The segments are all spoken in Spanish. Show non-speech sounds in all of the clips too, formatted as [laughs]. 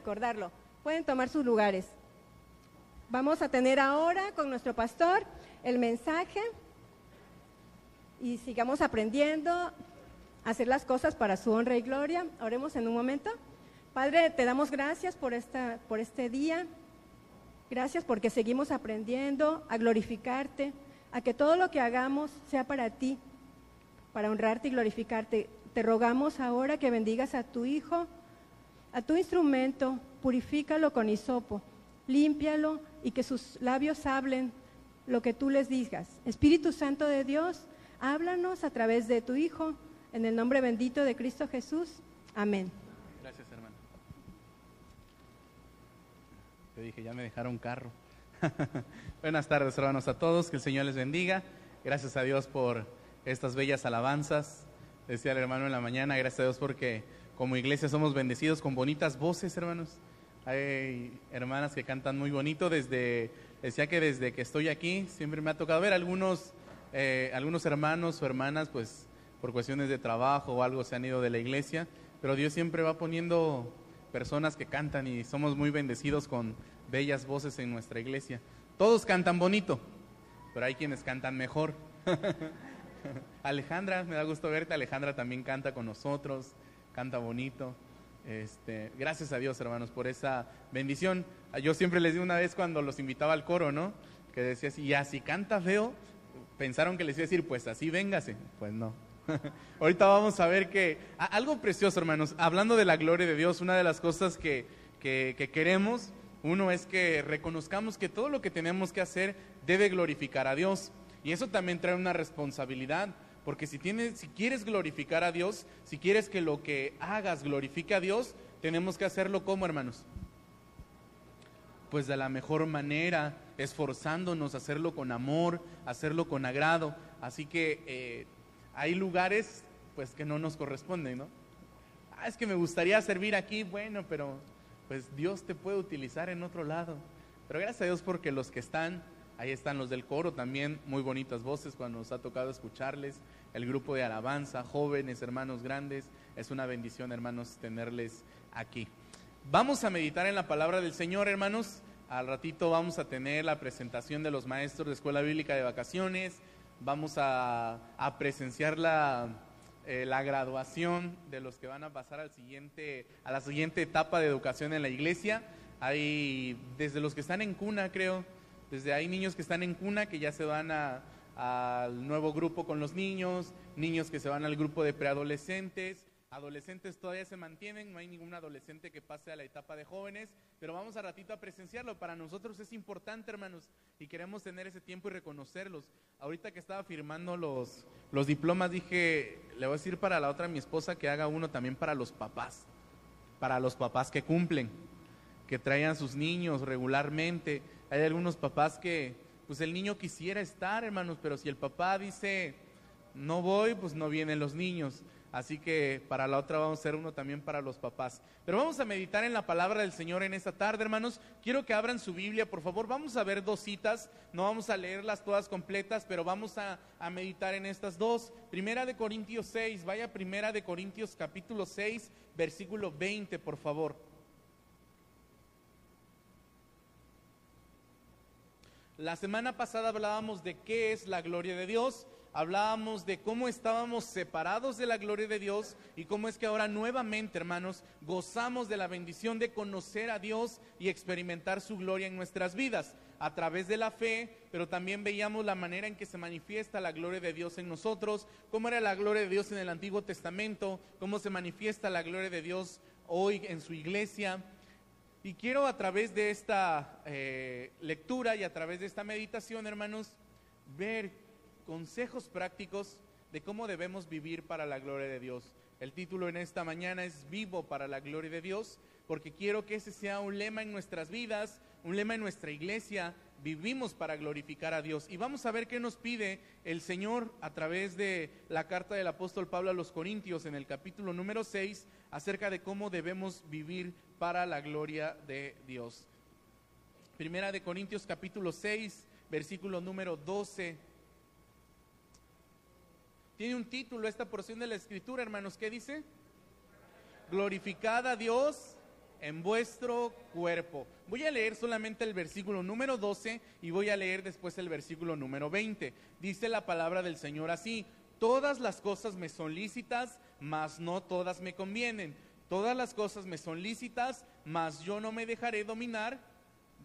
recordarlo. Pueden tomar sus lugares. Vamos a tener ahora con nuestro pastor el mensaje y sigamos aprendiendo a hacer las cosas para su honra y gloria. Oremos en un momento. Padre, te damos gracias por, esta, por este día. Gracias porque seguimos aprendiendo a glorificarte, a que todo lo que hagamos sea para ti, para honrarte y glorificarte. Te rogamos ahora que bendigas a tu Hijo, a tu instrumento, purifícalo con hisopo, límpialo y que sus labios hablen lo que tú les digas. Espíritu Santo de Dios, háblanos a través de tu Hijo, en el nombre bendito de Cristo Jesús. Amén. Gracias, hermano. Te dije, ya me dejaron carro. [laughs] Buenas tardes, hermanos, a todos. Que el Señor les bendiga. Gracias a Dios por estas bellas alabanzas. Decía el hermano en la mañana, gracias a Dios porque como iglesia somos bendecidos con bonitas voces, hermanos. Hay hermanas que cantan muy bonito. Desde, decía que desde que estoy aquí siempre me ha tocado ver algunos, eh, algunos hermanos o hermanas, pues por cuestiones de trabajo o algo se han ido de la iglesia, pero Dios siempre va poniendo personas que cantan y somos muy bendecidos con bellas voces en nuestra iglesia. Todos cantan bonito, pero hay quienes cantan mejor. [laughs] Alejandra, me da gusto verte. Alejandra también canta con nosotros, canta bonito. Este, gracias a Dios, hermanos, por esa bendición. Yo siempre les di una vez cuando los invitaba al coro, ¿no? Que decía así, ya si canta feo, pensaron que les iba a decir, pues así véngase. Pues no. [laughs] Ahorita vamos a ver que algo precioso, hermanos. Hablando de la gloria de Dios, una de las cosas que, que, que queremos, uno es que reconozcamos que todo lo que tenemos que hacer debe glorificar a Dios. Y eso también trae una responsabilidad, porque si, tienes, si quieres glorificar a Dios, si quieres que lo que hagas glorifique a Dios, tenemos que hacerlo como, hermanos. Pues de la mejor manera, esforzándonos, hacerlo con amor, hacerlo con agrado. Así que eh, hay lugares pues que no nos corresponden, ¿no? Ah, es que me gustaría servir aquí, bueno, pero pues Dios te puede utilizar en otro lado. Pero gracias a Dios porque los que están, ahí están los del coro también, muy bonitas voces cuando nos ha tocado escucharles, el grupo de alabanza, jóvenes, hermanos grandes, es una bendición, hermanos, tenerles aquí. Vamos a meditar en la palabra del Señor, hermanos. Al ratito vamos a tener la presentación de los maestros de Escuela Bíblica de Vacaciones, vamos a, presenciar la, eh, la graduación de los que van a pasar al siguiente, a la siguiente etapa de educación en la iglesia. Hay desde los que están en cuna, creo, desde hay niños que están en cuna que ya se van al nuevo grupo con los niños, niños que se van al grupo de preadolescentes, Adolescentes todavía se mantienen, no hay ningún adolescente que pase a la etapa de jóvenes, pero vamos a ratito a presenciarlo. Para nosotros es importante, hermanos, y queremos tener ese tiempo y reconocerlos. Ahorita que estaba firmando los, los diplomas, dije, le voy a decir para la otra mi esposa que haga uno también para los papás, para los papás que cumplen, que traigan sus niños regularmente. Hay algunos papás que, pues el niño quisiera estar, hermanos, pero si el papá dice, no voy, pues no vienen los niños. Así que para la otra vamos a hacer uno también para los papás. Pero vamos a meditar en la palabra del Señor en esta tarde, hermanos. Quiero que abran su Biblia, por favor. Vamos a ver dos citas. No vamos a leerlas todas completas, pero vamos a, meditar en estas dos. Primera de Corintios 6. Vaya primera de Corintios capítulo 6, versículo 20, por favor. La semana pasada hablábamos de qué es la gloria de Dios hablábamos de cómo estábamos separados de la gloria de Dios y cómo es que ahora nuevamente, hermanos, gozamos de la bendición de conocer a Dios y experimentar su gloria en nuestras vidas a través de la fe, pero también veíamos la manera en que se manifiesta la gloria de Dios en nosotros, cómo era la gloria de Dios en el Antiguo Testamento, cómo se manifiesta la gloria de Dios hoy en su iglesia. Y quiero a través de esta eh, lectura y a través de esta meditación, hermanos, ver consejos prácticos de cómo debemos vivir para la gloria de Dios. El título en esta mañana es Vivo para la gloria de Dios, porque quiero que ese sea un lema en nuestras vidas, un lema en nuestra iglesia. Vivimos para glorificar a Dios. Y vamos a ver qué nos pide el Señor a través de la carta del apóstol Pablo a los Corintios en el capítulo número 6 acerca de cómo debemos vivir para la gloria de Dios. Primera de Corintios capítulo 6, versículo número 12 tiene un título esta porción de la escritura, hermanos. ¿Qué dice? glorificad a Dios en vuestro cuerpo. Voy a leer solamente el versículo número 12 y voy a leer después el versículo número 20. Dice la palabra del Señor así, todas las cosas me son lícitas, mas no todas me convienen. Todas las cosas me son lícitas, mas yo no me dejaré dominar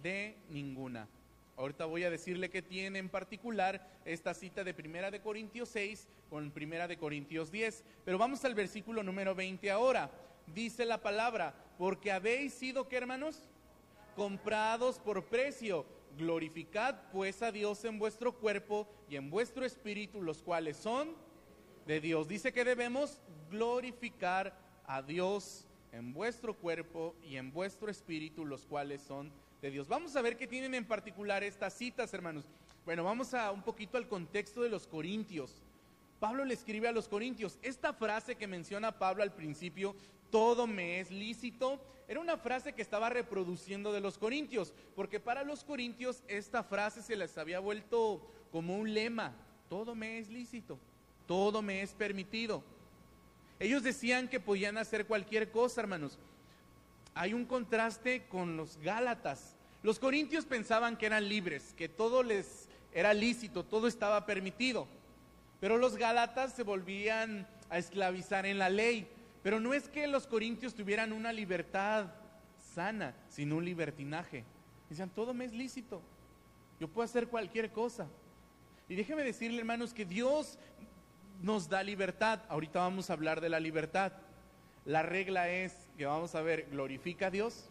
de ninguna. Ahorita voy a decirle que tiene en particular esta cita de Primera de Corintios 6 con Primera de Corintios 10. Pero vamos al versículo número 20 ahora. Dice la palabra, porque habéis sido, ¿qué hermanos? Comprados por precio. Glorificad pues a Dios en vuestro cuerpo y en vuestro espíritu, los cuales son de Dios. Dice que debemos glorificar a Dios en vuestro cuerpo y en vuestro espíritu, los cuales son de Dios. Vamos a ver qué tienen en particular estas citas, hermanos. Bueno, vamos a un poquito al contexto de los corintios. Pablo le escribe a los corintios. Esta frase que menciona Pablo al principio, todo me es lícito, era una frase que estaba reproduciendo de los corintios, porque para los corintios esta frase se les había vuelto como un lema, todo me es lícito, todo me es permitido. Ellos decían que podían hacer cualquier cosa, hermanos. Hay un contraste con los Gálatas. Los corintios pensaban que eran libres, que todo les era lícito, todo estaba permitido. Pero los Gálatas se volvían a esclavizar en la ley. Pero no es que los corintios tuvieran una libertad sana, sino un libertinaje. Decían, todo me es lícito. Yo puedo hacer cualquier cosa. Y déjeme decirle, hermanos, que Dios nos da libertad. Ahorita vamos a hablar de la libertad. La regla es que vamos a ver, glorifica a Dios.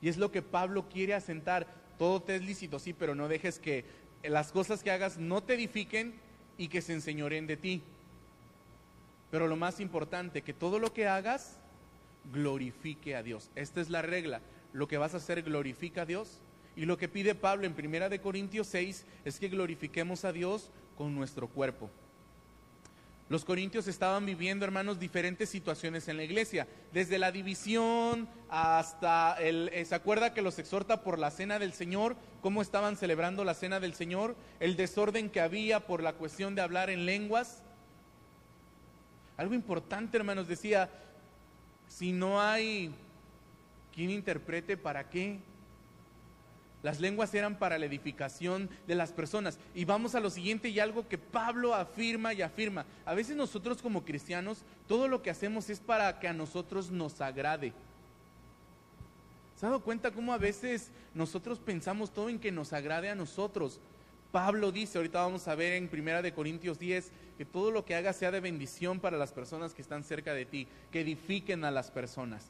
Y es lo que Pablo quiere asentar. Todo te es lícito, sí, pero no dejes que las cosas que hagas no te edifiquen y que se enseñoren de ti. Pero lo más importante, que todo lo que hagas glorifique a Dios. Esta es la regla. Lo que vas a hacer glorifica a Dios. Y lo que pide Pablo en Primera de Corintios 6 es que glorifiquemos a Dios con nuestro cuerpo. Los corintios estaban viviendo, hermanos, diferentes situaciones en la iglesia, desde la división hasta el... Eh, ¿Se acuerda que los exhorta por la cena del Señor? ¿Cómo estaban celebrando la cena del Señor? El desorden que había por la cuestión de hablar en lenguas. Algo importante, hermanos, decía, si no hay quien interprete, ¿para qué? Las lenguas eran para la edificación de las personas. Y vamos a lo siguiente y algo que Pablo afirma y afirma. A veces nosotros como cristianos, todo lo que hacemos es para que a nosotros nos agrade. ¿Se ha dado cuenta cómo a veces nosotros pensamos todo en que nos agrade a nosotros? Pablo dice, ahorita vamos a ver en Primera de Corintios 10, que todo lo que haga sea de bendición para las personas que están cerca de ti, que edifiquen a las personas.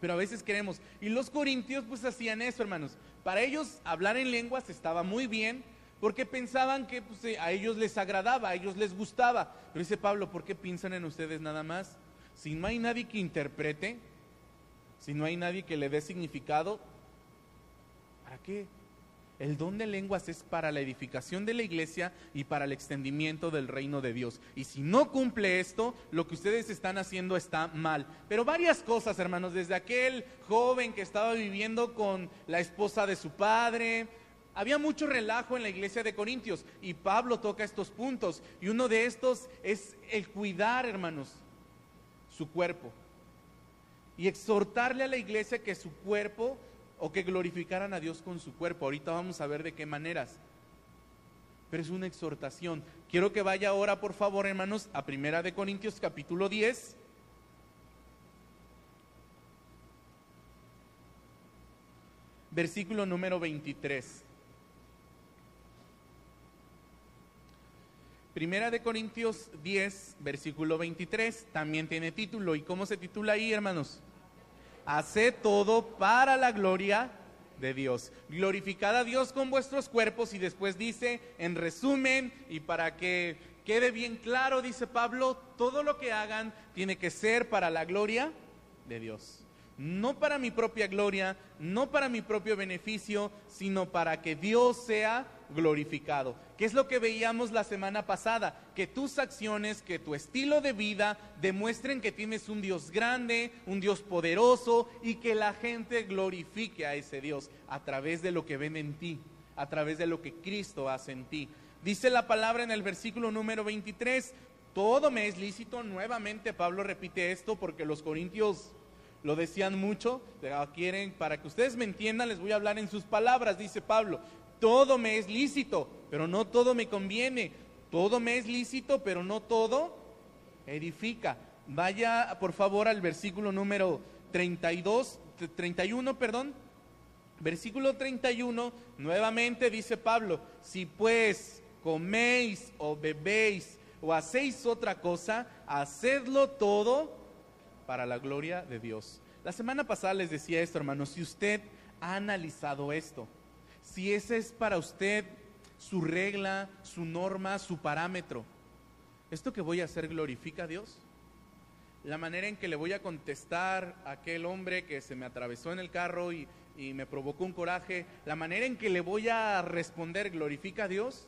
Pero a veces queremos, y los corintios pues hacían eso, hermanos. Para ellos hablar en lenguas estaba muy bien, porque pensaban que pues, eh, a ellos les agradaba, a ellos les gustaba. Pero dice Pablo, ¿por qué piensan en ustedes nada más? Si no hay nadie que interprete, si no hay nadie que le dé significado, ¿para qué? El don de lenguas es para la edificación de la iglesia y para el extendimiento del reino de Dios. Y si no cumple esto, lo que ustedes están haciendo está mal. Pero varias cosas, hermanos, desde aquel joven que estaba viviendo con la esposa de su padre, había mucho relajo en la iglesia de Corintios y Pablo toca estos puntos. Y uno de estos es el cuidar, hermanos, su cuerpo. Y exhortarle a la iglesia que su cuerpo o que glorificaran a Dios con su cuerpo. Ahorita vamos a ver de qué maneras. Pero es una exhortación. Quiero que vaya ahora, por favor, hermanos, a Primera de Corintios capítulo 10. Versículo número 23. Primera de Corintios 10, versículo 23, también tiene título. ¿Y cómo se titula ahí, hermanos? Haced todo para la gloria de Dios. Glorificad a Dios con vuestros cuerpos y después dice, en resumen, y para que quede bien claro, dice Pablo, todo lo que hagan tiene que ser para la gloria de Dios no para mi propia gloria, no para mi propio beneficio, sino para que Dios sea glorificado. ¿Qué es lo que veíamos la semana pasada? Que tus acciones, que tu estilo de vida demuestren que tienes un Dios grande, un Dios poderoso y que la gente glorifique a ese Dios a través de lo que ven en ti, a través de lo que Cristo hace en ti. Dice la palabra en el versículo número 23, todo me es lícito. Nuevamente Pablo repite esto porque los corintios lo decían mucho. Quieren, para que ustedes me entiendan, les voy a hablar en sus palabras, dice Pablo. Todo me es lícito, pero no todo me conviene. Todo me es lícito, pero no todo edifica. Vaya por favor al versículo número 32, 31, perdón. Versículo 31, nuevamente dice Pablo, si pues coméis o bebéis o hacéis otra cosa, hacedlo todo para la gloria de Dios. La semana pasada les decía esto, hermanos, si usted ha analizado esto, si ese es para usted su regla, su norma, su parámetro, ¿esto que voy a hacer glorifica a Dios? La manera en que le voy a contestar a aquel hombre que se me atravesó en el carro y, y me provocó un coraje, la manera en que le voy a responder glorifica a Dios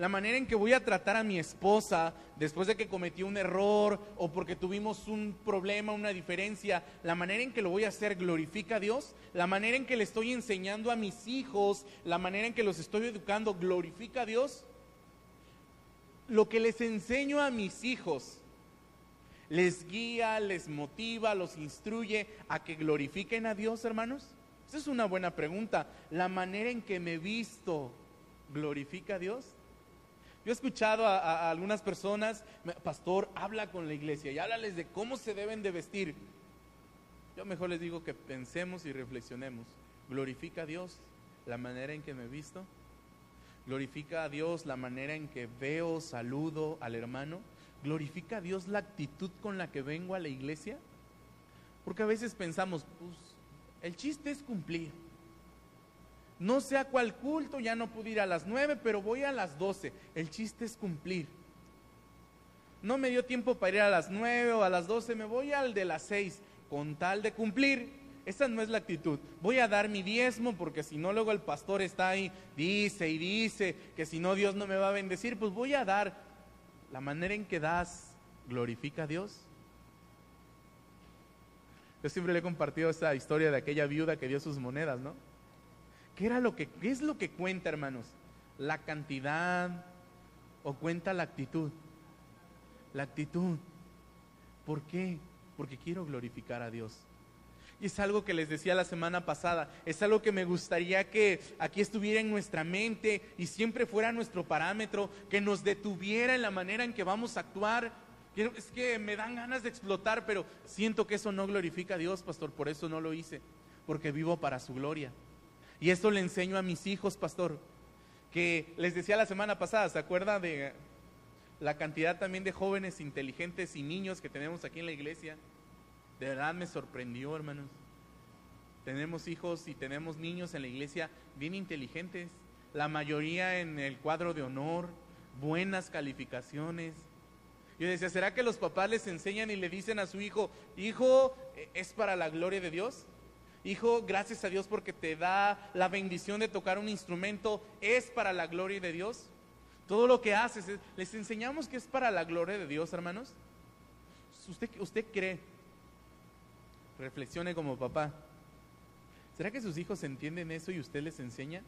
la manera en que voy a tratar a mi esposa después de que cometió un error o porque tuvimos un problema, una diferencia, la manera en que lo voy a hacer glorifica a Dios, la manera en que le estoy enseñando a mis hijos, la manera en que los estoy educando glorifica a Dios. Lo que les enseño a mis hijos les guía, les motiva, los instruye a que glorifiquen a Dios, hermanos. Esa es una buena pregunta. La manera en que me visto glorifica a Dios. Yo he escuchado a, algunas personas, pastor, habla con la iglesia y háblales de cómo se deben de vestir. Yo mejor les digo que pensemos y reflexionemos. ¿Glorifica a Dios la manera en que me visto? ¿Glorifica a Dios la manera en que veo, saludo al hermano? ¿Glorifica a Dios la actitud con la que vengo a la iglesia? Porque a veces pensamos, pues, el chiste es cumplir no sé a cuál culto, ya no pude ir a las nueve, pero voy a las doce. El chiste es cumplir. No me dio tiempo para ir a las nueve o a las doce, me voy al de las seis, con tal de cumplir. Esa no es la actitud. Voy a dar mi diezmo porque si no luego el pastor está ahí, dice y dice que si no Dios no me va a bendecir, pues voy a dar. La manera en que das glorifica a Dios. Yo siempre le he compartido esa historia de aquella viuda que dio sus monedas, ¿no? ¿Qué, era lo que, ¿Qué es lo que cuenta, hermanos? ¿La cantidad o cuenta la actitud? La actitud. ¿Por qué? Porque quiero glorificar a Dios. Y es algo que les decía la semana pasada, es algo que me gustaría que aquí estuviera en nuestra mente y siempre fuera nuestro parámetro, que nos detuviera en la manera en que vamos a actuar. Es que me dan ganas de explotar, pero siento que eso no glorifica a Dios, pastor, por eso no lo hice, porque vivo para su gloria. Y esto le enseño a mis hijos, pastor, que les decía la semana pasada, ¿se acuerda de la cantidad también de jóvenes inteligentes y niños que tenemos aquí en la iglesia? De verdad me sorprendió, hermanos. Tenemos hijos y tenemos niños en la iglesia bien inteligentes, la mayoría en el cuadro de honor, buenas calificaciones. Yo decía, ¿será que los papás les enseñan y le dicen a su hijo, hijo, ¿es para la gloria de Dios? Hijo, gracias a Dios porque te da la bendición de tocar un instrumento. ¿Es para la gloria de Dios? Todo lo que haces, les enseñamos que es para la gloria de Dios, hermanos. ¿Usted, usted cree? Reflexione como papá. ¿Será que sus hijos entienden eso y usted les enseña?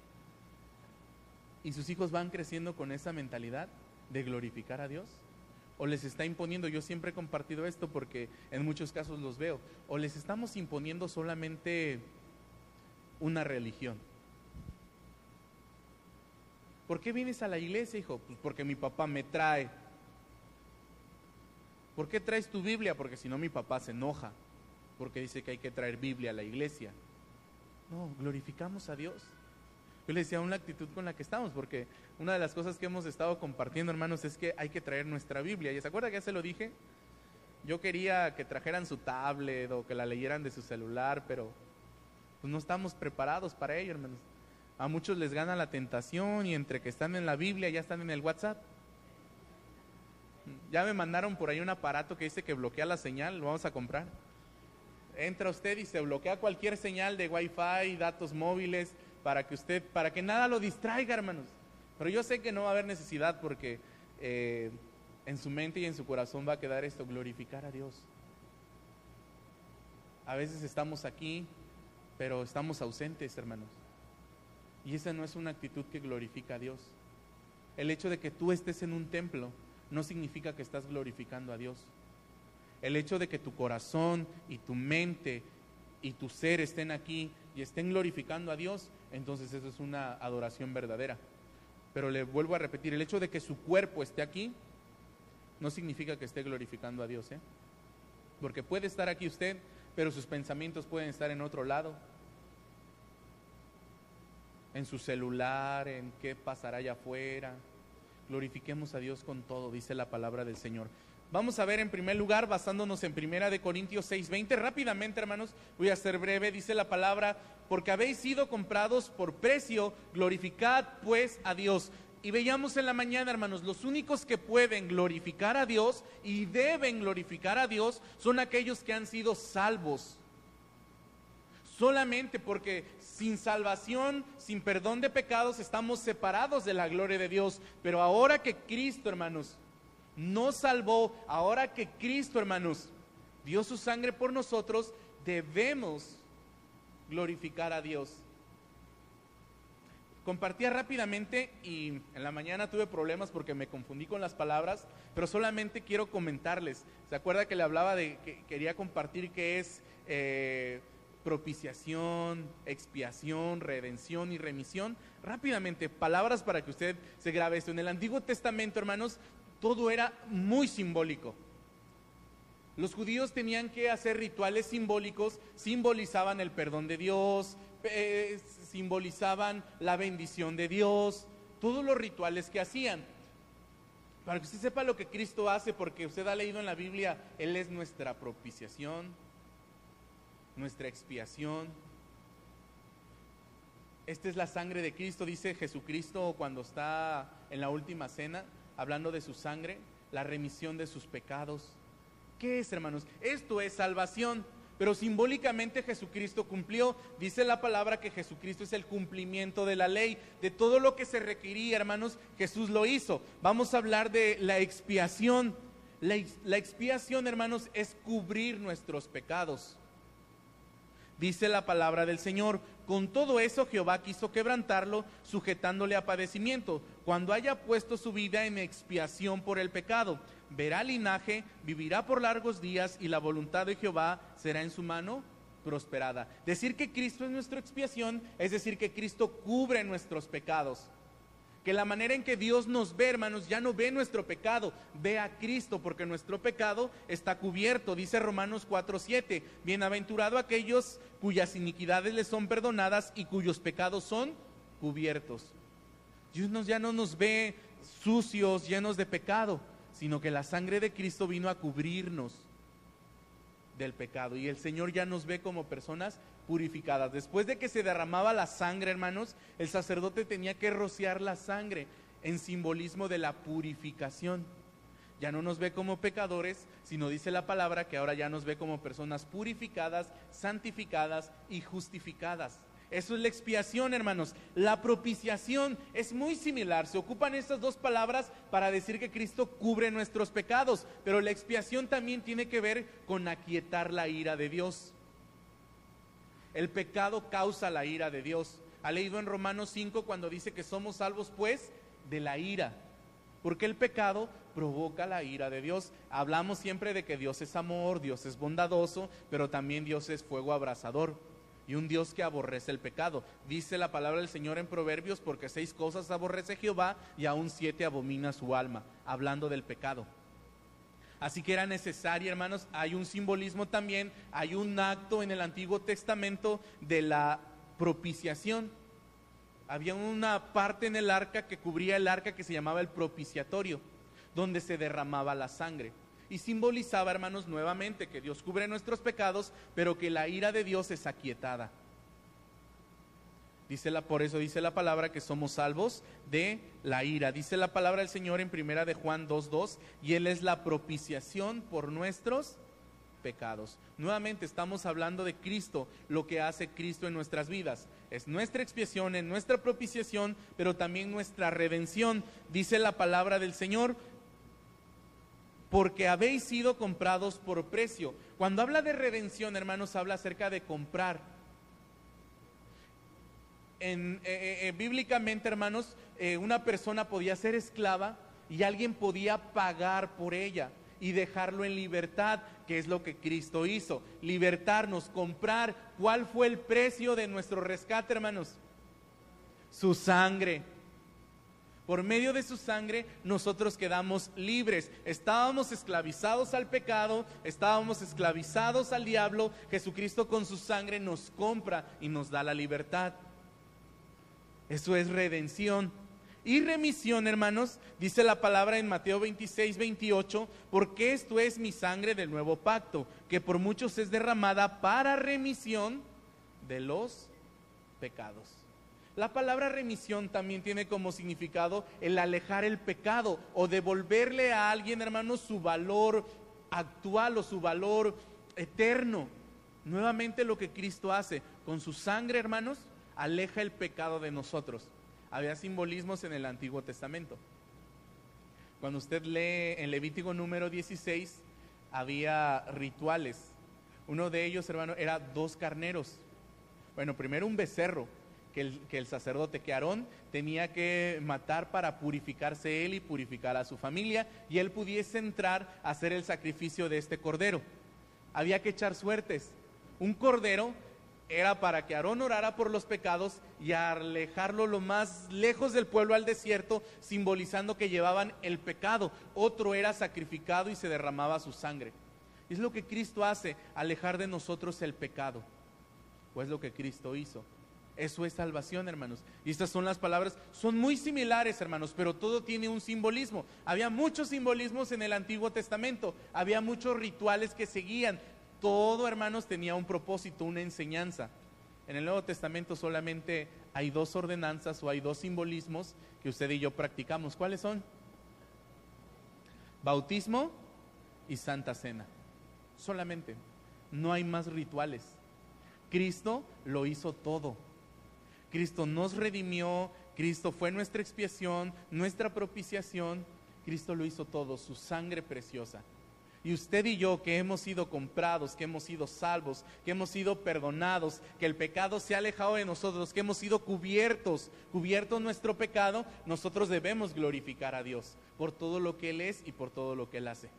¿Y sus hijos van creciendo con esa mentalidad de glorificar a Dios? O les está imponiendo, yo siempre he compartido esto porque en muchos casos los veo, o les estamos imponiendo solamente una religión. ¿Por qué vienes a la iglesia, hijo? Pues porque mi papá me trae. ¿Por qué traes tu Biblia? Porque si no mi papá se enoja, porque dice que hay que traer Biblia a la iglesia. No, glorificamos a Dios. Yo le decía una actitud con la que estamos, porque una de las cosas que hemos estado compartiendo, hermanos, es que hay que traer nuestra Biblia. ¿Y se acuerda que ya se lo dije? Yo quería que trajeran su tablet o que la leyeran de su celular, pero pues no estamos preparados para ello, hermanos. A muchos les gana la tentación y entre que están en la Biblia ya están en el WhatsApp. Ya me mandaron por ahí un aparato que dice que bloquea la señal, lo vamos a comprar. Entra usted y se bloquea cualquier señal de Wi-Fi, datos móviles, para que usted, para que nada lo distraiga, hermanos. Pero yo sé que no va a haber necesidad porque eh, en su mente y en su corazón va a quedar esto, glorificar a Dios. A veces estamos aquí, pero estamos ausentes, hermanos. Y esa no es una actitud que glorifica a Dios. El hecho de que tú estés en un templo no significa que estás glorificando a Dios. El hecho de que tu corazón y tu mente y tu ser estén aquí y estén glorificando a Dios, entonces eso es una adoración verdadera. Pero le vuelvo a repetir, el hecho de que su cuerpo esté aquí no significa que esté glorificando a Dios, ¿eh? Porque puede estar aquí usted, pero sus pensamientos pueden estar en otro lado. En su celular, en qué pasará allá afuera. Glorifiquemos a Dios con todo, dice la palabra del Señor. Vamos a ver en primer lugar, basándonos en Primera de Corintios 6:20, rápidamente, hermanos, voy a ser breve, dice la palabra, porque habéis sido comprados por precio, glorificad pues a Dios. Y veíamos en la mañana, hermanos, los únicos que pueden glorificar a Dios y deben glorificar a Dios son aquellos que han sido salvos. Solamente porque sin salvación, sin perdón de pecados, estamos separados de la gloria de Dios. Pero ahora que Cristo, hermanos, nos salvó, ahora que Cristo, hermanos, dio su sangre por nosotros, debemos glorificar a Dios. Compartía rápidamente y en la mañana tuve problemas porque me confundí con las palabras, pero solamente quiero comentarles. ¿Se acuerda que le hablaba de que quería compartir qué es eh, propiciación, expiación, redención y remisión? Rápidamente, palabras para que usted se grabe esto. En el Antiguo Testamento, hermanos, todo era muy simbólico. Los judíos tenían que hacer rituales simbólicos, simbolizaban el perdón de Dios, eh, simbolizaban la bendición de Dios, todos los rituales que hacían. Para que usted sepa lo que Cristo hace, porque usted ha leído en la Biblia, Él es nuestra propiciación, nuestra expiación. Esta es la sangre de Cristo, dice Jesucristo cuando está en la última cena hablando de su sangre, la remisión de sus pecados. ¿Qué es, hermanos? Esto es salvación. Pero simbólicamente Jesucristo cumplió. Dice la palabra que Jesucristo es el cumplimiento de la ley. De todo lo que se requería, hermanos, Jesús lo hizo. Vamos a hablar de la expiación. La, la expiación, hermanos, es cubrir nuestros pecados. Dice la palabra del Señor, con todo eso Jehová quiso quebrantarlo, sujetándole a padecimiento, cuando haya puesto su vida en expiación por el pecado. Verá linaje, vivirá por largos días y la voluntad de Jehová será en su mano prosperada. Decir que Cristo es nuestra expiación es decir que Cristo cubre nuestros pecados que la manera en que Dios nos ve, hermanos, ya no ve nuestro pecado, ve a Cristo, porque nuestro pecado está cubierto, dice Romanos 4:7. Bienaventurado aquellos cuyas iniquidades les son perdonadas y cuyos pecados son cubiertos. Dios ya no nos ve sucios, llenos de pecado, sino que la sangre de Cristo vino a cubrirnos del pecado. Y el Señor ya nos ve como personas purificadas. Después de que se derramaba la sangre, hermanos, el sacerdote tenía que rociar la sangre en simbolismo de la purificación. Ya no nos ve como pecadores, sino dice la palabra que ahora ya nos ve como personas purificadas, santificadas y justificadas. Eso es la expiación, hermanos. La propiciación es muy similar. Se ocupan estas dos palabras para decir que Cristo cubre nuestros pecados, pero la expiación también tiene que ver con aquietar la ira de Dios. El pecado causa la ira de Dios. Ha leído en Romanos 5 cuando dice que somos salvos pues de la ira. Porque el pecado provoca la ira de Dios. Hablamos siempre de que Dios es amor, Dios es bondadoso, pero también Dios es fuego abrasador y un Dios que aborrece el pecado. Dice la palabra del Señor en Proverbios, porque seis cosas aborrece Jehová y aún siete abomina su alma, hablando del pecado. Así que era necesario, hermanos, hay un simbolismo también, hay un acto en el Antiguo Testamento de la propiciación. Había una parte en el arca que cubría el arca que se llamaba el propiciatorio, donde se derramaba la sangre y simbolizaba, hermanos, nuevamente que Dios cubre nuestros pecados, pero que la ira de Dios es aquietada. Dice la, por eso dice la palabra que somos salvos de la ira. Dice la palabra del Señor en primera de Juan 2.2 y Él es la propiciación por nuestros pecados. Nuevamente estamos hablando de Cristo, lo que hace Cristo en nuestras vidas. Es nuestra expiación, es nuestra propiciación, pero también nuestra redención. Dice la palabra del Señor, porque habéis sido comprados por precio. Cuando habla de redención, hermanos, habla acerca de comprar. Eh, eh, eh, bíblicamente, hermanos, una persona podía ser esclava y alguien podía pagar por ella y dejarlo en libertad, que es lo que Cristo hizo. Libertarnos, comprar. ¿Cuál fue el precio de nuestro rescate, hermanos? Su sangre. Por medio de su sangre nosotros quedamos libres. Estábamos esclavizados al pecado, estábamos esclavizados al diablo. Jesucristo con su sangre nos compra y nos da la libertad. Eso es redención. Y remisión, hermanos, dice la palabra en Mateo 26, 28, porque esto es mi sangre del nuevo pacto, que por muchos es derramada para remisión de los pecados. La palabra remisión también tiene como significado el alejar el pecado o devolverle a alguien, hermanos, su valor actual o su valor eterno. Nuevamente lo que Cristo hace con su sangre, hermanos, aleja el pecado de nosotros. Había simbolismos en el Antiguo Testamento. Cuando usted lee en Levítico número 16, había rituales. Uno de ellos, hermano, era dos carneros. Bueno, primero un becerro que el, que el sacerdote, que Aarón tenía que matar para purificarse él y purificar a su familia, y él pudiese entrar a hacer el sacrificio de este cordero. Había que echar suertes. Un cordero era para que Aarón orara por los pecados y alejarlo lo más lejos del pueblo al desierto, simbolizando que llevaban el pecado. Otro era sacrificado y se derramaba su sangre. Es lo que Cristo hace, alejar de nosotros el pecado. Pues lo que Cristo hizo. Eso es salvación, hermanos. Y estas son las palabras, son muy similares, hermanos, pero todo tiene un simbolismo. Había muchos simbolismos en el Antiguo Testamento, había muchos rituales que seguían. Todo, hermanos, tenía un propósito, una enseñanza. En el Nuevo Testamento solamente hay dos ordenanzas o hay dos simbolismos que usted y yo practicamos. ¿Cuáles son? Bautismo y Santa Cena. Solamente. No hay más rituales. Cristo lo hizo todo. Cristo nos redimió, Cristo fue nuestra expiación, nuestra propiciación, Cristo lo hizo todo, su sangre preciosa. Y usted y yo que hemos sido comprados, que hemos sido salvos, que hemos sido perdonados, que el pecado se ha alejado de nosotros, que hemos sido cubiertos, cubierto nuestro pecado, nosotros debemos glorificar a Dios por todo lo que Él es y por todo lo que Él hace.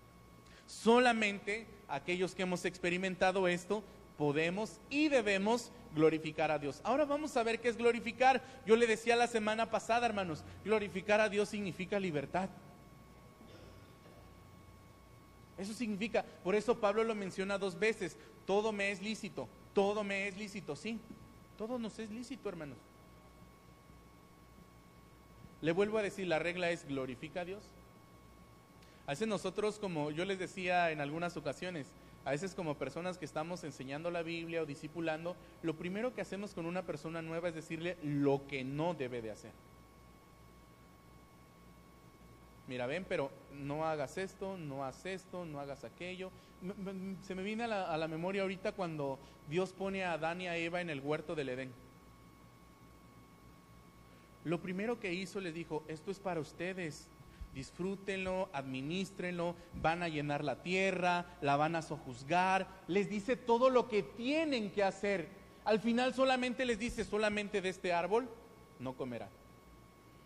Solamente aquellos que hemos experimentado esto podemos y debemos glorificar a Dios. Ahora vamos a ver qué es glorificar. Yo le decía la semana pasada, hermanos, glorificar a Dios significa libertad. Eso significa, por eso Pablo lo menciona dos veces, todo me es lícito, todo me es lícito, sí, todo nos es lícito, hermanos. Le vuelvo a decir, la regla es glorifica a Dios. A veces nosotros, como yo les decía en algunas ocasiones, a veces como personas que estamos enseñando la Biblia o discipulando, lo primero que hacemos con una persona nueva es decirle lo que no debe de hacer. Mira, ven, pero no hagas esto, no hagas esto, no hagas aquello. Se me viene a la, memoria ahorita cuando Dios pone a Adán y a Eva en el huerto del Edén. Lo primero que hizo les dijo, esto es para ustedes, disfrútenlo, administrenlo, van a llenar la tierra, la van a sojuzgar, les dice todo lo que tienen que hacer. Al final solamente les dice, solamente de este árbol no comerán.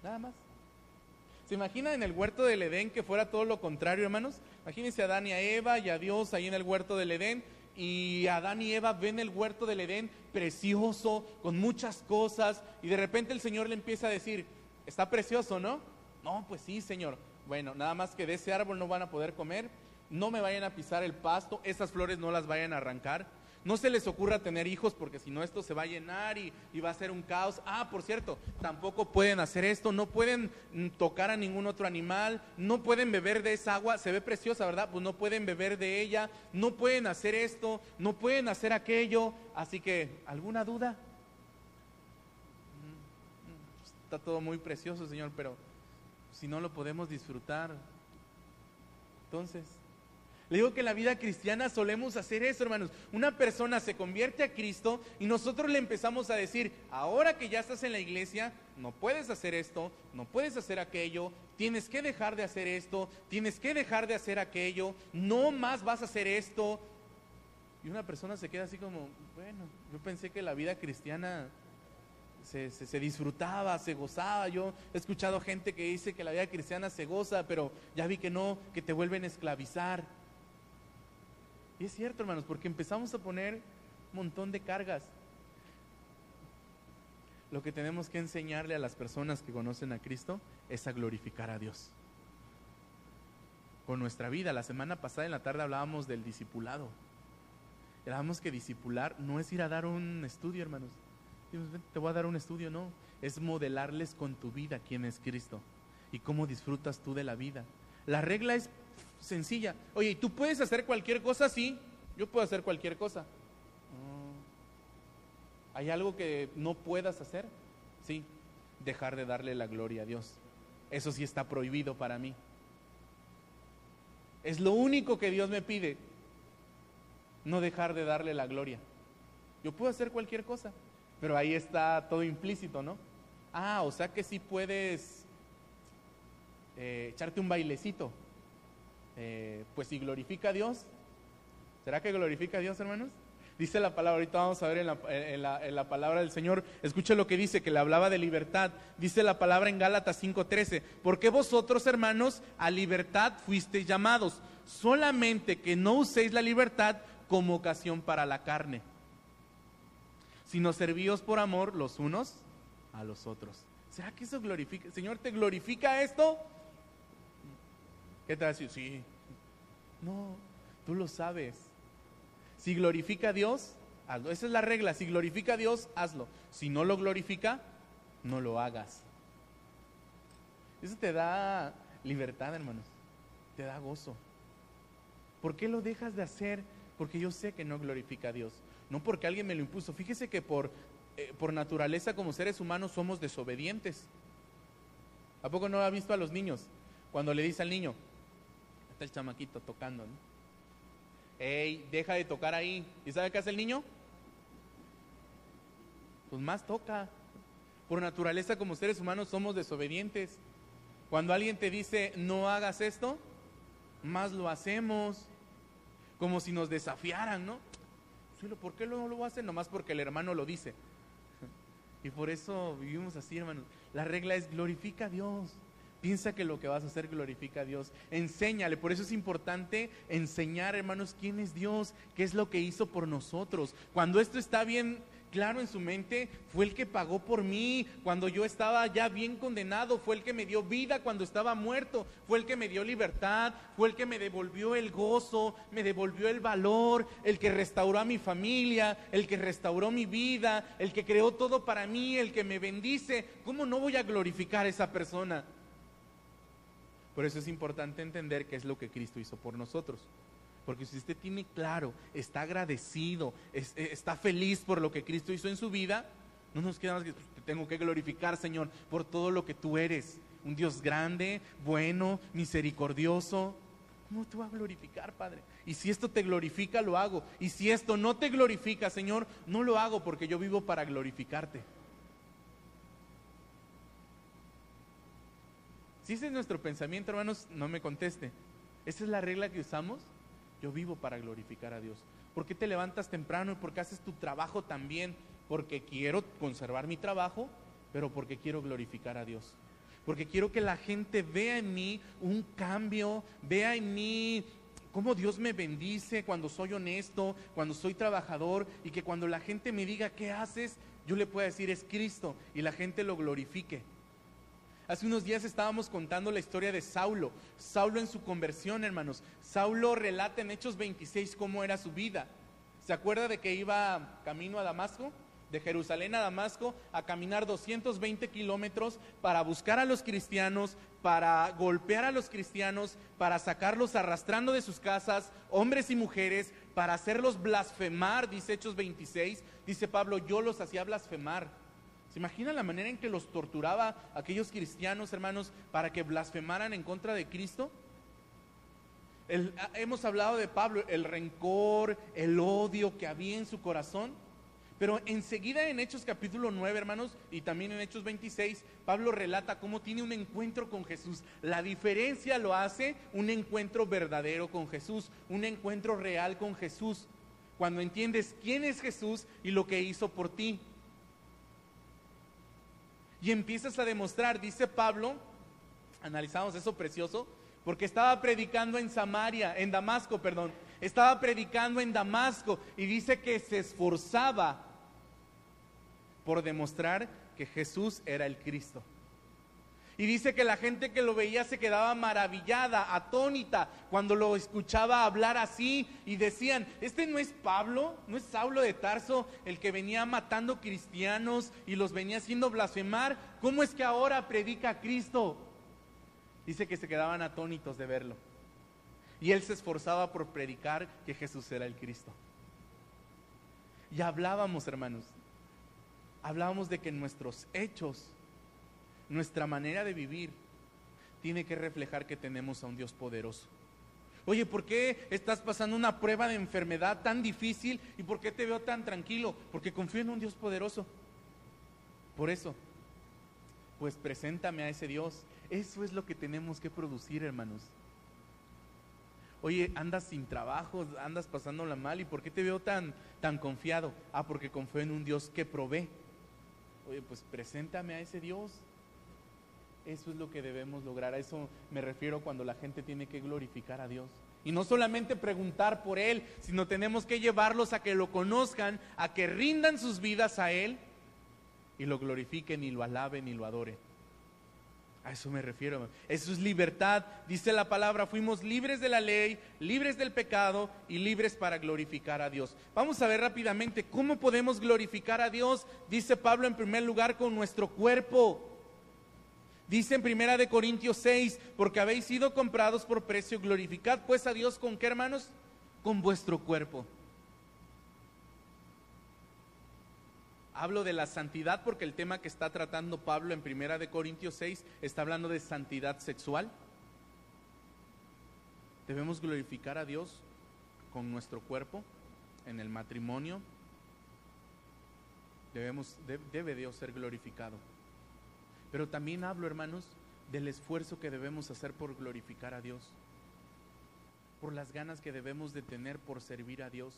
Nada más. ¿Se imagina en el huerto del Edén que fuera todo lo contrario, hermanos? Imagínense a Adán y a Eva y a Dios ahí en el huerto del Edén. Y Adán y Eva ven el huerto del Edén precioso, con muchas cosas. Y de repente el Señor le empieza a decir, está precioso, ¿no? No, pues sí, Señor. Bueno, nada más que de ese árbol no van a poder comer, no me vayan a pisar el pasto, esas flores no las vayan a arrancar. No se les ocurra tener hijos porque si no esto se va a llenar y, va a ser un caos. Ah, por cierto, tampoco pueden hacer esto, no pueden mm, tocar a ningún otro animal, no pueden beber de esa agua, se ve preciosa, ¿verdad? Pues no pueden beber de ella, no pueden hacer esto, no pueden hacer aquello. Así que, ¿alguna duda? Mm, está todo muy precioso, Señor, pero si no lo podemos disfrutar. Entonces, le digo que en la vida cristiana solemos hacer eso, hermanos. Una persona se convierte a Cristo y nosotros le empezamos a decir, ahora que ya estás en la iglesia, no puedes hacer esto, no puedes hacer aquello, tienes que dejar de hacer esto, tienes que dejar de hacer aquello, no más vas a hacer esto. Y una persona se queda así como, bueno, yo pensé que la vida cristiana se, disfrutaba, se gozaba. Yo he escuchado gente que dice que la vida cristiana se goza, pero ya vi que no, que te vuelven a esclavizar. Y es cierto, hermanos, porque empezamos a poner un montón de cargas. Lo que tenemos que enseñarle a las personas que conocen a Cristo es a glorificar a Dios. Con nuestra vida, la semana pasada en la tarde hablábamos del discipulado. Hablábamos que discipular no es ir a dar un estudio, hermanos te voy a dar un estudio, no. Es modelarles con tu vida quién es Cristo y cómo disfrutas tú de la vida. La regla es sencilla. Oye, ¿tú puedes hacer cualquier cosa? Sí, yo puedo hacer cualquier cosa. ¿Hay algo que no puedas hacer? Sí, dejar de darle la gloria a Dios. Eso sí está prohibido para mí. Es lo único que Dios me pide, no dejar de darle la gloria. Yo puedo hacer cualquier cosa. Pero ahí está todo implícito, ¿no? Ah, o sea que sí puedes eh, echarte un bailecito. Eh, pues si glorifica a Dios, ¿será que glorifica a Dios, hermanos? Dice la palabra, ahorita vamos a ver en la, en la, palabra del Señor, escuche lo que dice, que le hablaba de libertad. Dice la palabra en Gálatas 5:13, porque vosotros, hermanos, a libertad fuisteis llamados, solamente que no uséis la libertad como ocasión para la carne sino servíos por amor los unos a los otros. ¿Será que eso glorifica? Señor, ¿te glorifica esto? ¿Qué a decir? Sí. No, tú lo sabes. Si glorifica a Dios, hazlo. Esa es la regla. Si glorifica a Dios, hazlo. Si no lo glorifica, no lo hagas. Eso te da libertad, hermanos. Te da gozo. ¿Por qué lo dejas de hacer? Porque yo sé que no glorifica a Dios no porque alguien me lo impuso. Fíjese que por, eh, por naturaleza como seres humanos somos desobedientes. ¿A poco no ha visto a los niños? Cuando le dice al niño, está el chamaquito tocando, ¿no? Ey, deja de tocar ahí. ¿Y sabe qué hace el niño? Pues más toca. Por naturaleza como seres humanos somos desobedientes. Cuando alguien te dice, no hagas esto, más lo hacemos. Como si nos desafiaran, ¿no? ¿por qué no lo hace? Nomás porque el hermano lo dice. [laughs] Y por eso vivimos así, hermanos. La regla es glorifica a Dios. Piensa que lo que vas a hacer glorifica a Dios. Enséñale. Por eso es importante enseñar, hermanos, quién es Dios, qué es lo que hizo por nosotros. Cuando esto está bien claro en su mente, fue el que pagó por mí cuando yo estaba ya bien condenado, fue el que me dio vida cuando estaba muerto, fue el que me dio libertad, fue el que me devolvió el gozo, me devolvió el valor, el que restauró a mi familia, el que restauró mi vida, el que creó todo para mí, el que me bendice. ¿Cómo no voy a glorificar a esa persona? Por eso es importante entender qué es lo que Cristo hizo por nosotros. Porque si usted tiene claro, está agradecido, eh, está feliz por lo que Cristo hizo en su vida, no nos queda más que te tengo que glorificar, Señor, por todo lo que tú eres. Un Dios grande, bueno, misericordioso. ¿Cómo te va a glorificar, Padre? Y si esto te glorifica, lo hago. Y si esto no te glorifica, Señor, no lo hago porque yo vivo para glorificarte. Si ese es nuestro pensamiento, hermanos, no me conteste. ¿Esa es la regla que usamos? Yo vivo para glorificar a Dios. ¿Por qué te levantas temprano y por qué haces tu trabajo también? Porque quiero conservar mi trabajo, pero porque quiero glorificar a Dios. Porque quiero que la gente vea en mí un cambio, vea en mí cómo Dios me bendice cuando soy honesto, cuando soy trabajador y que cuando la gente me diga qué haces, yo le pueda decir es Cristo y la gente lo glorifique. Hace unos días estábamos contando la historia de Saulo. Saulo en su conversión, hermanos. Saulo relata en Hechos 26 cómo era su vida. ¿Se acuerda de que iba camino a Damasco? De Jerusalén a Damasco a caminar 220 kilómetros para buscar a los cristianos, para golpear a los cristianos, para sacarlos arrastrando de sus casas, hombres y mujeres, para hacerlos blasfemar, dice Hechos 26. Dice Pablo, yo los hacía blasfemar. ¿Se imagina la manera en que los torturaba aquellos cristianos, hermanos, para que blasfemaran en contra de Cristo? hemos hablado de Pablo, el rencor, el odio que había en su corazón. Pero enseguida en Hechos capítulo 9, hermanos, y también en Hechos 26, Pablo relata cómo tiene un encuentro con Jesús. La diferencia lo hace un encuentro verdadero con Jesús, un encuentro real con Jesús. Cuando entiendes quién es Jesús y lo que hizo por ti. Y empiezas a demostrar, dice Pablo, analizamos eso precioso, porque estaba predicando en Samaria, en Damasco, perdón, estaba predicando en Damasco y dice que se esforzaba por demostrar que Jesús era el Cristo. Y dice que la gente que lo veía se quedaba maravillada, atónita, cuando lo escuchaba hablar así y decían, este no es Pablo, no es Saulo de Tarso, el que venía matando cristianos y los venía haciendo blasfemar, ¿cómo es que ahora predica a Cristo? Dice que se quedaban atónitos de verlo. Y él se esforzaba por predicar que Jesús era el Cristo. Y hablábamos, hermanos, hablábamos de que nuestros hechos nuestra manera de vivir tiene que reflejar que tenemos a un Dios poderoso. Oye, ¿por qué estás pasando una prueba de enfermedad tan difícil y por qué te veo tan tranquilo? Porque confío en un Dios poderoso. Por eso, pues preséntame a ese Dios. Eso es lo que tenemos que producir, hermanos. Oye, andas sin trabajo, andas pasándola mal y ¿por qué te veo tan tan confiado? Ah, porque confío en un Dios que provee. Oye, pues preséntame a ese Dios. Eso es lo que debemos lograr. A eso me refiero cuando la gente tiene que glorificar a Dios. Y no solamente preguntar por Él, sino tenemos que llevarlos a que lo conozcan, a que rindan sus vidas a Él y lo glorifiquen y lo alaben y lo adoren. A eso me refiero. Eso es libertad. Dice la palabra, fuimos libres de la ley, libres del pecado y libres para glorificar a Dios. Vamos a ver rápidamente cómo podemos glorificar a Dios. Dice Pablo en primer lugar con nuestro cuerpo. Dice en Primera de Corintios 6, porque habéis sido comprados por precio, glorificad pues a Dios con qué hermanos? Con vuestro cuerpo. Hablo de la santidad porque el tema que está tratando Pablo en Primera de Corintios 6 está hablando de santidad sexual. Debemos glorificar a Dios con nuestro cuerpo en el matrimonio. Debemos, debe Dios ser glorificado. Pero también hablo, hermanos, del esfuerzo que debemos hacer por glorificar a Dios, por las ganas que debemos de tener por servir a Dios.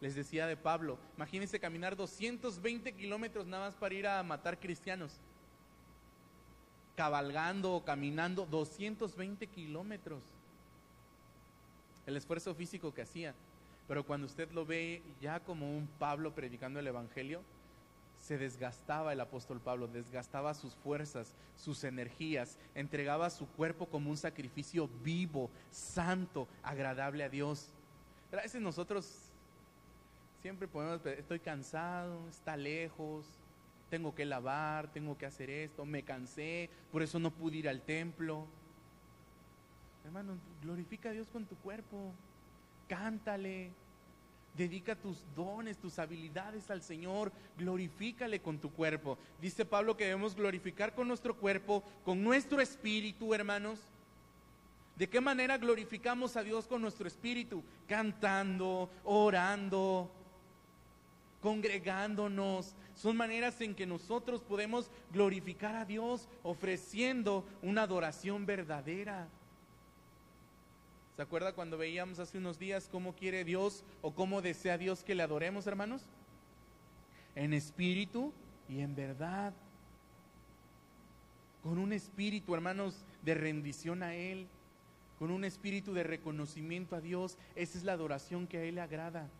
Les decía de Pablo, imagínense caminar 220 kilómetros nada más para ir a matar cristianos. Cabalgando o caminando 220 kilómetros. El esfuerzo físico que hacía. Pero cuando usted lo ve ya como un Pablo predicando el Evangelio, se desgastaba el apóstol Pablo, desgastaba sus fuerzas, sus energías, entregaba su cuerpo como un sacrificio vivo, santo, agradable a Dios. a veces nosotros siempre podemos, estoy cansado, está lejos, tengo que lavar, tengo que hacer esto, me cansé, por eso no pude ir al templo. Hermano, glorifica a Dios con tu cuerpo, cántale, Dedica tus dones, tus habilidades al Señor, glorifícale con tu cuerpo. Dice Pablo que debemos glorificar con nuestro cuerpo, con nuestro espíritu, hermanos. ¿De qué manera glorificamos a Dios con nuestro espíritu? Cantando, orando, congregándonos. Son maneras en que nosotros podemos glorificar a Dios ofreciendo una adoración verdadera. ¿Se acuerda cuando veíamos hace unos días cómo quiere Dios o cómo desea Dios que le adoremos, hermanos? En espíritu y en verdad. Con un espíritu, hermanos, de rendición a Él. Con un espíritu de reconocimiento a Dios. Esa es la adoración que a Él le agrada.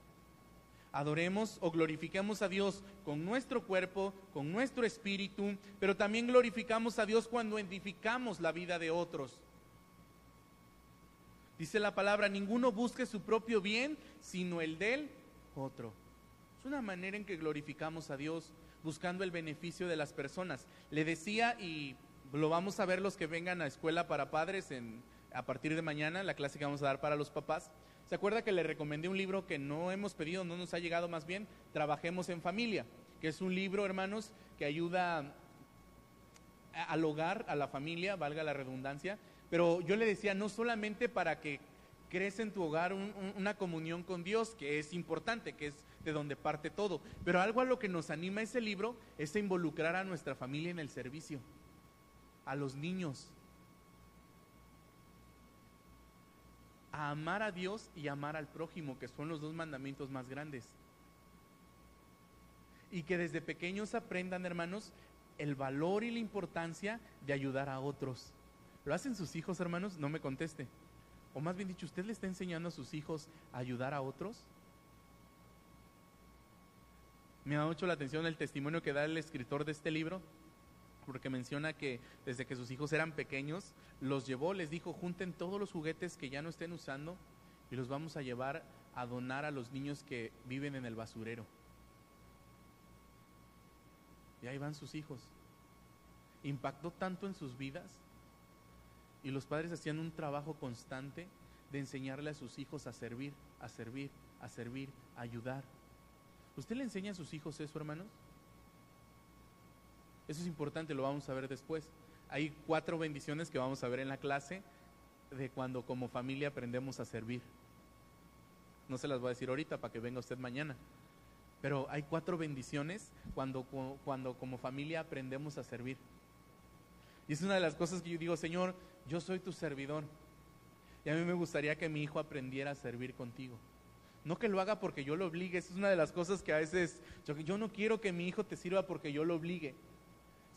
Adoremos o glorifiquemos a Dios con nuestro cuerpo, con nuestro espíritu, pero también glorificamos a Dios cuando edificamos la vida de otros. Dice la palabra, ninguno busque su propio bien, sino el del otro. Es una manera en que glorificamos a Dios buscando el beneficio de las personas. Le decía, y lo vamos a ver los que vengan a escuela para padres en, a partir de mañana, la clase que vamos a dar para los papás. ¿Se acuerda que le recomendé un libro que no hemos pedido, no nos ha llegado más bien? Trabajemos en familia, que es un libro, hermanos, que ayuda al hogar, a la familia, valga la redundancia, pero yo le decía, no solamente para que crece en tu hogar una comunión con Dios, que es importante, que es de donde parte todo, pero algo a lo que nos anima ese libro es a involucrar a nuestra familia en el servicio, a los niños, a amar a Dios y amar al prójimo, que son los dos mandamientos más grandes. Y que desde pequeños aprendan, hermanos, el valor y la importancia de ayudar a otros. ¿Lo hacen sus hijos, hermanos? No me conteste. O más bien dicho, ¿usted le está enseñando a sus hijos a ayudar a otros? Me da mucho la atención el testimonio que da el escritor de este libro, porque menciona que desde que sus hijos eran pequeños, los llevó, les dijo, junten todos los juguetes que ya no estén usando y los vamos a llevar a donar a los niños que viven en el basurero. Y ahí van sus hijos. Impactó tanto en sus vidas y los padres hacían un trabajo constante de enseñarle a sus hijos a servir, a servir, a servir, a ayudar. ¿Usted le enseña a sus hijos eso, hermanos? Eso es importante, lo vamos a ver después. Hay cuatro bendiciones que vamos a ver en la clase de cuando como familia aprendemos a servir. No se las voy a decir ahorita para que venga usted mañana. Pero hay cuatro bendiciones cuando, cuando como familia aprendemos a servir. Y es una de las cosas que yo digo, Señor, yo soy tu servidor. Y a mí me gustaría que mi hijo aprendiera a servir contigo. No que lo haga porque yo lo obligue. Esa es una de las cosas que a veces yo, yo no quiero que mi hijo te sirva porque yo lo obligue,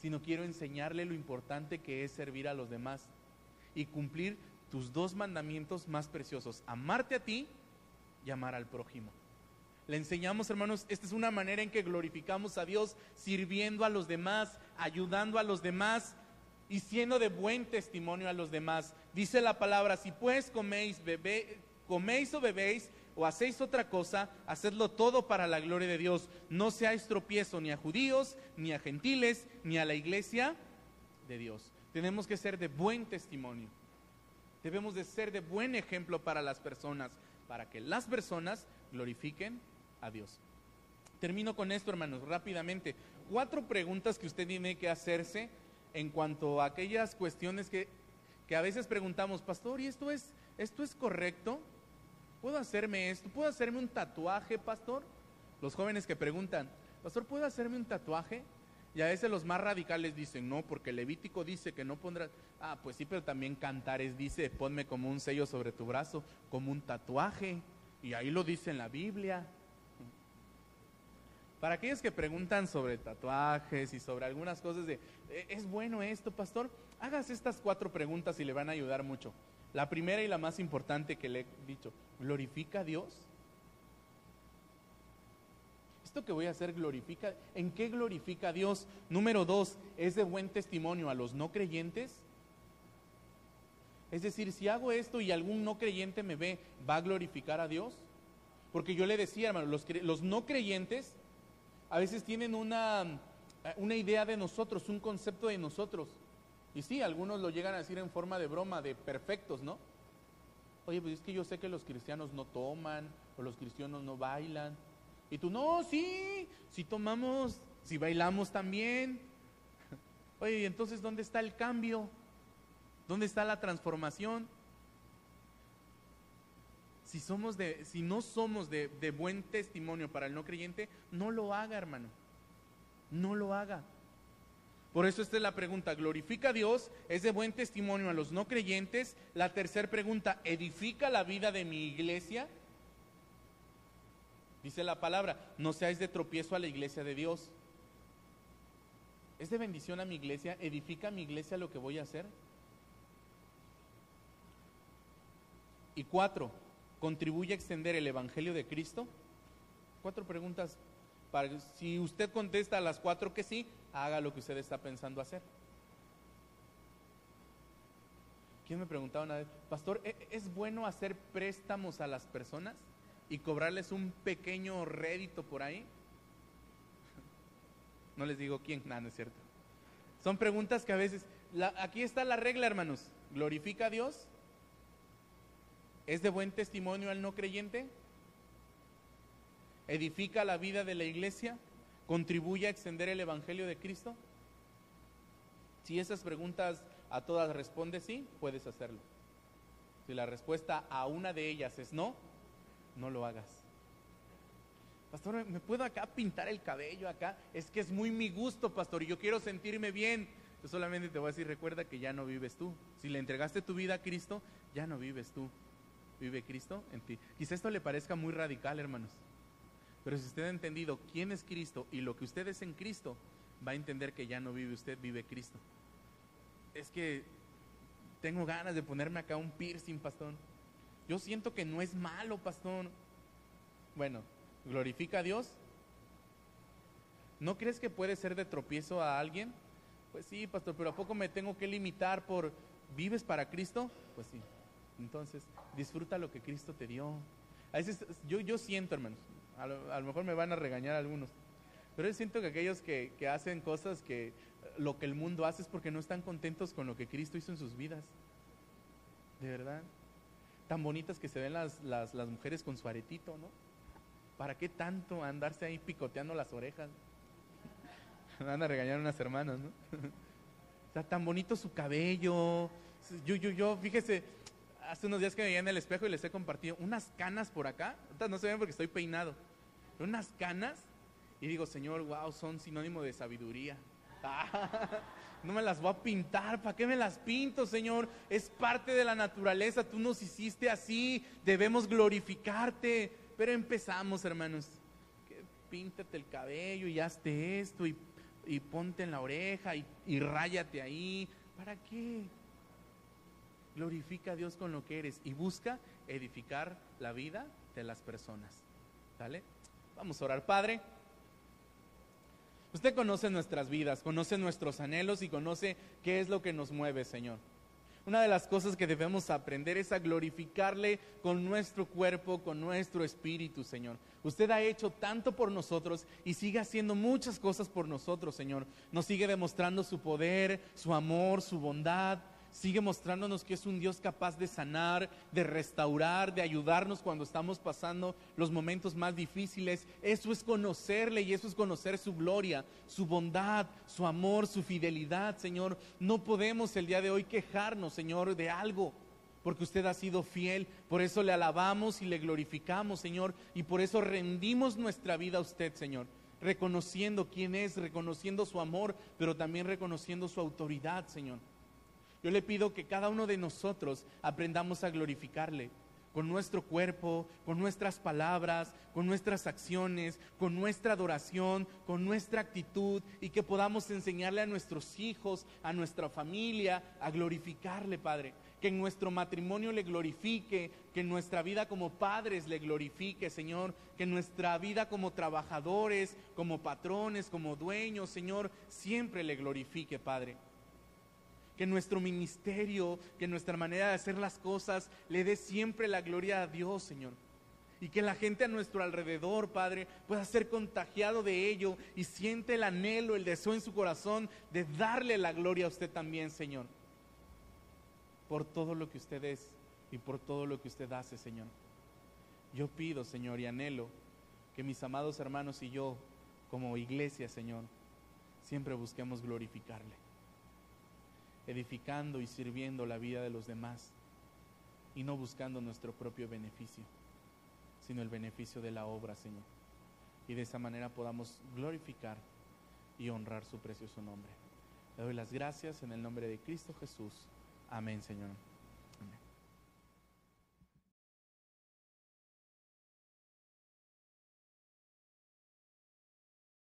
sino quiero enseñarle lo importante que es servir a los demás y cumplir tus dos mandamientos más preciosos, amarte a ti y amar al prójimo. Le enseñamos, hermanos, esta es una manera en que glorificamos a Dios sirviendo a los demás, ayudando a los demás y siendo de buen testimonio a los demás. Dice la palabra, si pues coméis, bebé, coméis o bebéis o hacéis otra cosa, hacedlo todo para la gloria de Dios. No seáis tropiezo ni a judíos, ni a gentiles, ni a la iglesia de Dios. Tenemos que ser de buen testimonio. Debemos de ser de buen ejemplo para las personas, para que las personas glorifiquen a Dios. Termino con esto, hermanos, rápidamente. Cuatro preguntas que usted tiene que hacerse en cuanto a aquellas cuestiones que, que a veces preguntamos, pastor, ¿y esto es, esto es correcto? ¿Puedo hacerme esto? ¿Puedo hacerme un tatuaje, pastor? Los jóvenes que preguntan, pastor, ¿puedo hacerme un tatuaje? Y a veces los más radicales dicen, no, porque Levítico dice que no pondrás. Ah, pues sí, pero también Cantares dice, ponme como un sello sobre tu brazo, como un tatuaje. Y ahí lo dice en la Biblia. Para aquellos que preguntan sobre tatuajes y sobre algunas cosas de, eh, ¿es bueno esto, pastor? Hagas estas cuatro preguntas y le van a ayudar mucho. La primera y la más importante que le he dicho, ¿glorifica a Dios? Esto que voy a hacer glorifica, ¿en qué glorifica a Dios? Número dos, ¿es de buen testimonio a los no creyentes? Es decir, si hago esto y algún no creyente me ve, ¿va a glorificar a Dios? Porque yo le decía, hermano, los no creyentes a veces tienen una, una idea de nosotros, un concepto de nosotros. Y sí, algunos lo llegan a decir en forma de broma, de perfectos, ¿no? Oye, pues es que yo sé que los cristianos no toman, o los cristianos no bailan. Y tú, no, sí, si tomamos, si bailamos también. [laughs] Oye, ¿y entonces dónde está el cambio? ¿Dónde está la transformación? Si, somos de, si no somos de, de buen testimonio para el no creyente, no lo haga, hermano. No lo haga. Por eso esta es la pregunta, ¿glorifica a Dios? ¿Es de buen testimonio a los no creyentes? La tercera pregunta, ¿edifica la vida de mi iglesia? Dice la palabra, no seáis de tropiezo a la iglesia de Dios. ¿Es de bendición a mi iglesia? ¿Edifica a mi iglesia lo que voy a hacer? Y cuatro, ¿contribuye a extender el Evangelio de Cristo? Cuatro preguntas. Para, si usted contesta a las cuatro que sí, haga lo que usted está pensando hacer. ¿Quién me preguntaba una vez, Pastor, ¿e-, ¿es bueno hacer préstamos a las personas y cobrarles un pequeño rédito por ahí? No les digo quién, nada, no es cierto. Son preguntas que a veces, aquí está la regla, hermanos. ¿Glorifica a Dios? ¿Es de buen testimonio al no creyente? ¿Edifica la vida de la iglesia? ¿Contribuye a extender el Evangelio de Cristo? Si esas preguntas a todas responde sí, puedes hacerlo. Si la respuesta a una de ellas es no, no lo hagas. Pastor, ¿me puedo acá pintar el cabello acá? Es que es muy mi gusto, pastor, y yo quiero sentirme bien. Yo solamente te voy a decir, recuerda que ya no vives tú. Si le entregaste tu vida a Cristo, ya no vives tú vive Cristo en ti. Quizá esto le parezca muy radical, hermanos. Pero si usted ha entendido quién es Cristo y lo que usted es en Cristo, va a entender que ya no vive usted, vive Cristo. Es que tengo ganas de ponerme acá un piercing, pastor. Yo siento que no es malo, pastor. Bueno, glorifica a Dios. ¿No crees que puede ser de tropiezo a alguien? Pues sí, pastor, pero ¿a poco me tengo que limitar por vives para Cristo? Pues sí. Entonces, disfruta lo que Cristo te dio. A veces yo, yo siento, hermanos, a lo, mejor me van a regañar algunos, pero yo siento que aquellos que, que hacen cosas que lo que el mundo hace es porque no están contentos con lo que Cristo hizo en sus vidas. De verdad. Tan bonitas que se ven las, las, las mujeres con su aretito, ¿no? ¿Para qué tanto andarse ahí picoteando las orejas? [laughs] Van a regañar unas hermanas, ¿no? [laughs] Está tan bonito su cabello. Yo, yo, yo, fíjese, hace unos días que me veía en el espejo y les he compartido unas canas por acá. No se ven porque estoy peinado. unas canas. Y digo, Señor, wow, son sinónimo de sabiduría. [laughs] no me las voy a pintar, ¿para qué me las pinto, Señor? Es parte de la naturaleza, tú nos hiciste así, debemos glorificarte. Pero empezamos, hermanos, píntate el cabello y hazte esto y, ponte en la oreja y, y ráyate ahí. ¿Para qué? Glorifica a Dios con lo que eres y busca edificar la vida de las personas. Vamos a orar, Padre. Usted conoce nuestras vidas, conoce nuestros anhelos y conoce qué es lo que nos mueve, Señor. Una de las cosas que debemos aprender es a glorificarle con nuestro cuerpo, con nuestro espíritu, Señor. Usted ha hecho tanto por nosotros y sigue haciendo muchas cosas por nosotros, Señor. Nos sigue demostrando su poder, su amor, su bondad sigue mostrándonos que es un Dios capaz de sanar, de restaurar, de ayudarnos cuando estamos pasando los momentos más difíciles. Eso es conocerle y eso es conocer su gloria, su bondad, su amor, su fidelidad, Señor. No podemos el día de hoy quejarnos, Señor, de algo. Porque usted ha sido fiel, por eso le alabamos y le glorificamos, Señor, y por eso rendimos nuestra vida a usted, Señor reconociendo quién es, reconociendo su amor, pero también reconociendo su autoridad, Señor. Yo le pido que cada uno de nosotros aprendamos a glorificarle con nuestro cuerpo, con nuestras palabras, con nuestras acciones, con nuestra adoración, con nuestra actitud y que podamos enseñarle a nuestros hijos, a nuestra familia, a glorificarle, Padre. Que en nuestro matrimonio le glorifique, que en nuestra vida como padres le glorifique, Señor. Que en nuestra vida como trabajadores, como patrones, como dueños, Señor, siempre le glorifique, Padre que nuestro ministerio, que nuestra manera de hacer las cosas le dé siempre la gloria a Dios, Señor. Y que la gente a nuestro alrededor, Padre, pueda ser contagiado de ello y siente el anhelo, el deseo en su corazón de darle la gloria a usted también, Señor. Por todo lo que usted es y por todo lo que usted hace, Señor. Yo pido, Señor, y anhelo que mis amados hermanos y yo, como iglesia, Señor, siempre busquemos glorificarle edificando y sirviendo la vida de los demás y no buscando nuestro propio beneficio, sino el beneficio de la obra, Señor. Y de esa manera podamos glorificar y honrar su precioso nombre. Le doy las gracias en el nombre de Cristo Jesús. Amén, Señor.